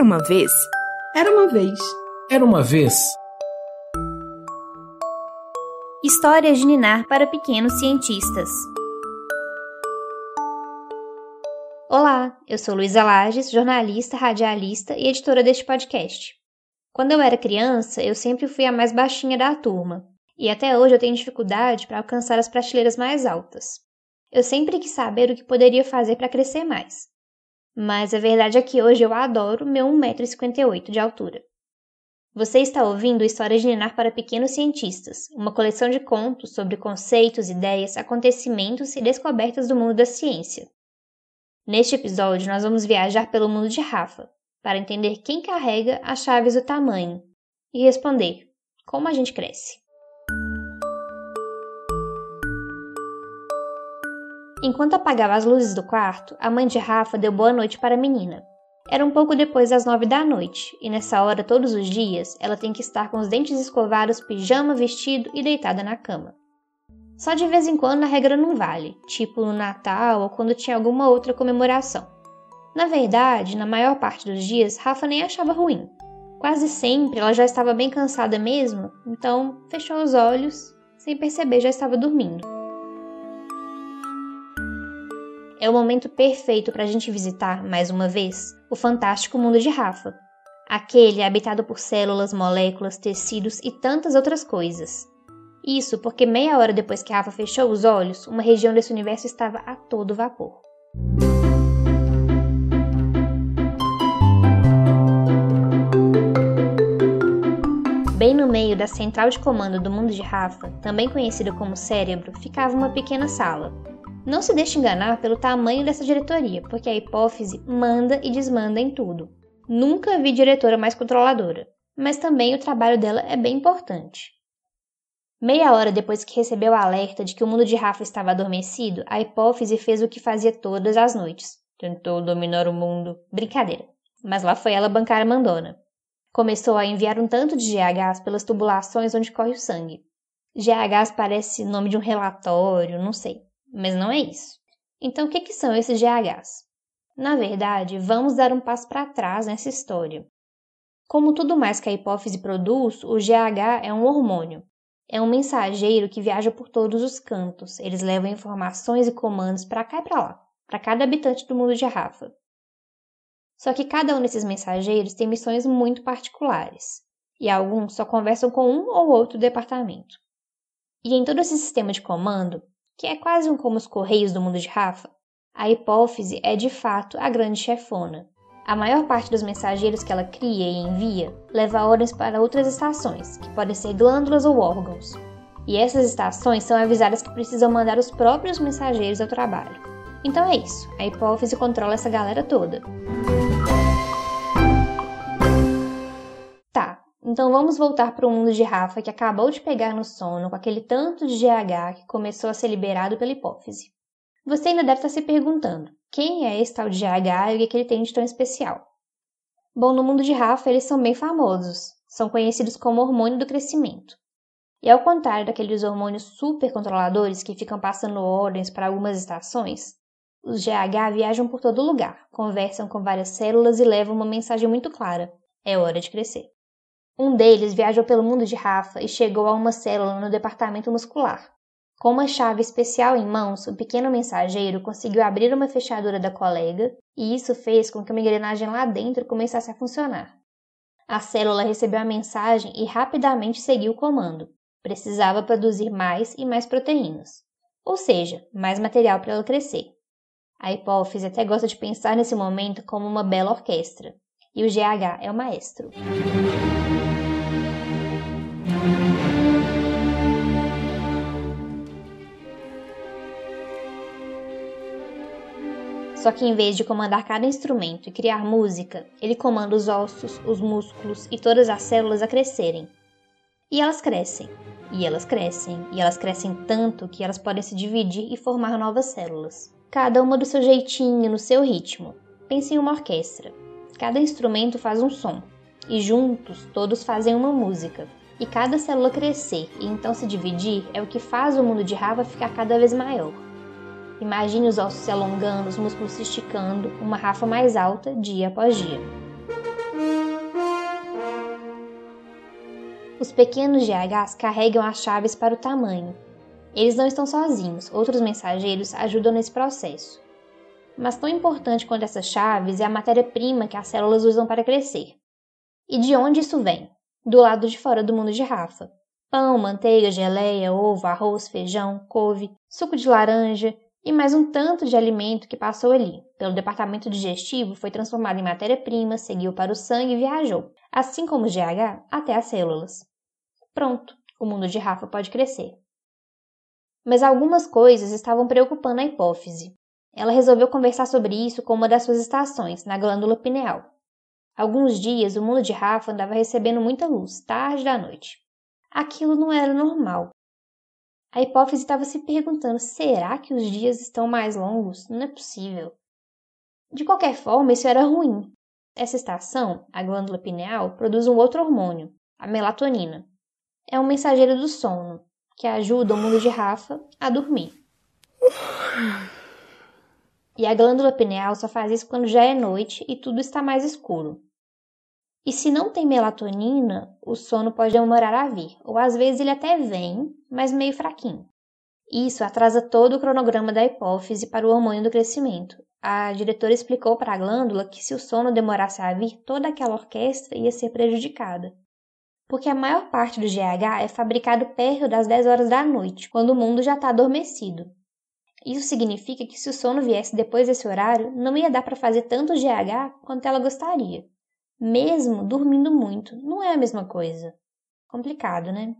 Era uma vez. Era uma vez. Era uma vez. Histórias de Ninar para pequenos cientistas. Olá, eu sou Luísa Lages, jornalista, radialista e editora deste podcast. Quando eu era criança, eu sempre fui a mais baixinha da turma, e até hoje eu tenho dificuldade para alcançar as prateleiras mais altas. Eu sempre quis saber o que poderia fazer para crescer mais. Mas a verdade é que hoje eu adoro meu 1,58m de altura. Você está ouvindo Histórias de Ninar para Pequenos Cientistas, uma coleção de contos sobre conceitos, ideias, acontecimentos e descobertas do mundo da ciência. Neste episódio, nós vamos viajar pelo mundo de Rafa, para entender quem carrega as chaves do tamanho e responder como a gente cresce. Enquanto apagava as luzes do quarto, a mãe de Rafa deu boa noite para a menina. Era um pouco depois das nove da noite, e nessa hora, todos os dias, ela tem que estar com os dentes escovados, pijama, vestido e deitada na cama. Só de vez em quando a regra não vale, tipo no Natal ou quando tinha alguma outra comemoração. Na verdade, na maior parte dos dias, Rafa nem achava ruim. Quase sempre ela já estava bem cansada mesmo, então fechou os olhos, sem perceber já estava dormindo. É o momento perfeito para a gente visitar, mais uma vez, o fantástico mundo de Rafa. Aquele habitado por células, moléculas, tecidos e tantas outras coisas. Isso porque meia hora depois que Rafa fechou os olhos, uma região desse universo estava a todo vapor. Bem no meio da central de comando do mundo de Rafa, também conhecida como cérebro, ficava uma pequena sala, não se deixe enganar pelo tamanho dessa diretoria, porque a hipófise manda e desmanda em tudo. Nunca vi diretora mais controladora, mas também o trabalho dela é bem importante. Meia hora depois que recebeu o alerta de que o mundo de Rafa estava adormecido, a hipófise fez o que fazia todas as noites. Tentou dominar o mundo. Brincadeira. Mas lá foi ela bancar a mandona. Começou a enviar um tanto de GHs pelas tubulações onde corre o sangue. GHs parece nome de um relatório, não sei. Mas não é isso. Então, o que, que são esses GHs? Na verdade, vamos dar um passo para trás nessa história. Como tudo mais que a hipófise produz, o GH é um hormônio. É um mensageiro que viaja por todos os cantos. Eles levam informações e comandos para cá e para lá, para cada habitante do mundo de Rafa. Só que cada um desses mensageiros tem missões muito particulares, e alguns só conversam com um ou outro departamento. E em todo esse sistema de comando, que é quase um como os correios do mundo de Rafa, a hipófise é de fato a grande chefona. A maior parte dos mensageiros que ela cria e envia leva ordens para outras estações, que podem ser glândulas ou órgãos. E essas estações são avisadas que precisam mandar os próprios mensageiros ao trabalho. Então é isso, a hipófise controla essa galera toda. Então vamos voltar para o mundo de Rafa que acabou de pegar no sono com aquele tanto de GH que começou a ser liberado pela hipófise. Você ainda deve estar se perguntando: quem é esse tal de GH e o que, que ele tem de tão especial? Bom, no mundo de Rafa eles são bem famosos, são conhecidos como hormônio do crescimento. E ao contrário daqueles hormônios super controladores que ficam passando ordens para algumas estações, os GH viajam por todo lugar, conversam com várias células e levam uma mensagem muito clara: é hora de crescer. Um deles viajou pelo mundo de Rafa e chegou a uma célula no departamento muscular. Com uma chave especial em mãos, o pequeno mensageiro conseguiu abrir uma fechadura da colega e isso fez com que uma engrenagem lá dentro começasse a funcionar. A célula recebeu a mensagem e rapidamente seguiu o comando. Precisava produzir mais e mais proteínas, ou seja, mais material para ela crescer. A hipófise até gosta de pensar nesse momento como uma bela orquestra, e o GH é o maestro. Só que em vez de comandar cada instrumento e criar música, ele comanda os ossos, os músculos e todas as células a crescerem. E elas crescem, e elas crescem, e elas crescem tanto que elas podem se dividir e formar novas células. Cada uma do seu jeitinho, no seu ritmo. Pense em uma orquestra. Cada instrumento faz um som, e juntos todos fazem uma música e cada célula crescer e então se dividir é o que faz o mundo de Rava ficar cada vez maior. Imagine os ossos se alongando, os músculos se esticando, uma Rafa mais alta dia após dia. Os pequenos GHs carregam as chaves para o tamanho. Eles não estão sozinhos, outros mensageiros ajudam nesse processo. Mas tão importante quanto essas chaves é a matéria-prima que as células usam para crescer. E de onde isso vem? Do lado de fora do mundo de Rafa. Pão, manteiga, geleia, ovo, arroz, feijão, couve, suco de laranja e mais um tanto de alimento que passou ali. Pelo departamento digestivo, foi transformado em matéria-prima, seguiu para o sangue e viajou, assim como o GH, até as células. Pronto, o mundo de Rafa pode crescer. Mas algumas coisas estavam preocupando a hipófise. Ela resolveu conversar sobre isso com uma das suas estações, na glândula pineal. Alguns dias o mundo de Rafa andava recebendo muita luz, tarde da noite. Aquilo não era normal. A hipófise estava se perguntando: será que os dias estão mais longos? Não é possível. De qualquer forma, isso era ruim. Essa estação, a glândula pineal, produz um outro hormônio, a melatonina. É um mensageiro do sono, que ajuda o mundo de Rafa a dormir. E a glândula pineal só faz isso quando já é noite e tudo está mais escuro. E se não tem melatonina, o sono pode demorar a vir, ou às vezes ele até vem, mas meio fraquinho. Isso atrasa todo o cronograma da hipófise para o hormônio do crescimento. A diretora explicou para a glândula que se o sono demorasse a vir, toda aquela orquestra ia ser prejudicada. Porque a maior parte do GH é fabricado perto das 10 horas da noite, quando o mundo já está adormecido. Isso significa que se o sono viesse depois desse horário, não ia dar para fazer tanto GH quanto ela gostaria mesmo dormindo muito. Não é a mesma coisa. Complicado, né?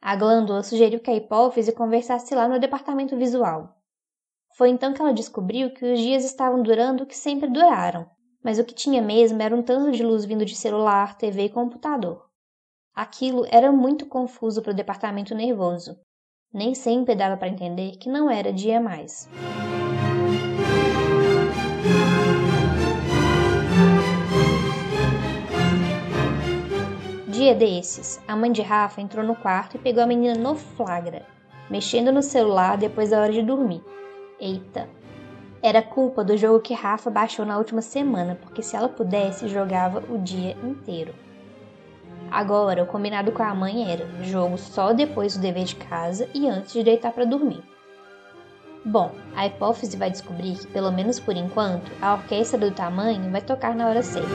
A glândula sugeriu que a hipófise conversasse lá no departamento visual. Foi então que ela descobriu que os dias estavam durando o que sempre duraram, mas o que tinha mesmo era um tanto de luz vindo de celular, TV e computador. Aquilo era muito confuso para o departamento nervoso. Nem sempre dava para entender que não era dia mais. dia desses, a mãe de Rafa entrou no quarto e pegou a menina no flagra, mexendo no celular depois da hora de dormir. Eita! Era culpa do jogo que Rafa baixou na última semana, porque se ela pudesse, jogava o dia inteiro. Agora, o combinado com a mãe era jogo só depois do dever de casa e antes de deitar para dormir. Bom, a hipófise vai descobrir que, pelo menos por enquanto, a orquestra do tamanho vai tocar na hora certa.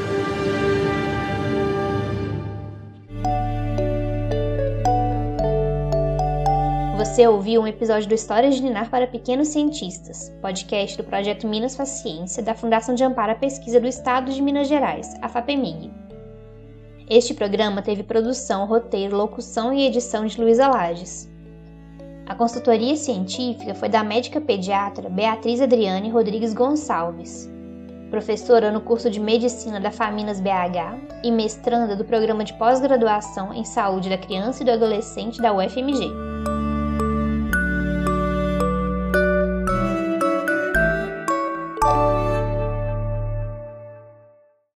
Você ouviu um episódio do Histórias de Ninar para Pequenos Cientistas, podcast do projeto Minas Faciência da Fundação de Amparo à Pesquisa do Estado de Minas Gerais, a FAPEMIG. Este programa teve produção, roteiro, locução e edição de Luísa Lages. A consultoria científica foi da médica pediatra Beatriz Adriane Rodrigues Gonçalves, professora no curso de Medicina da Faminas BH e mestranda do programa de pós-graduação em Saúde da Criança e do Adolescente da UFMG.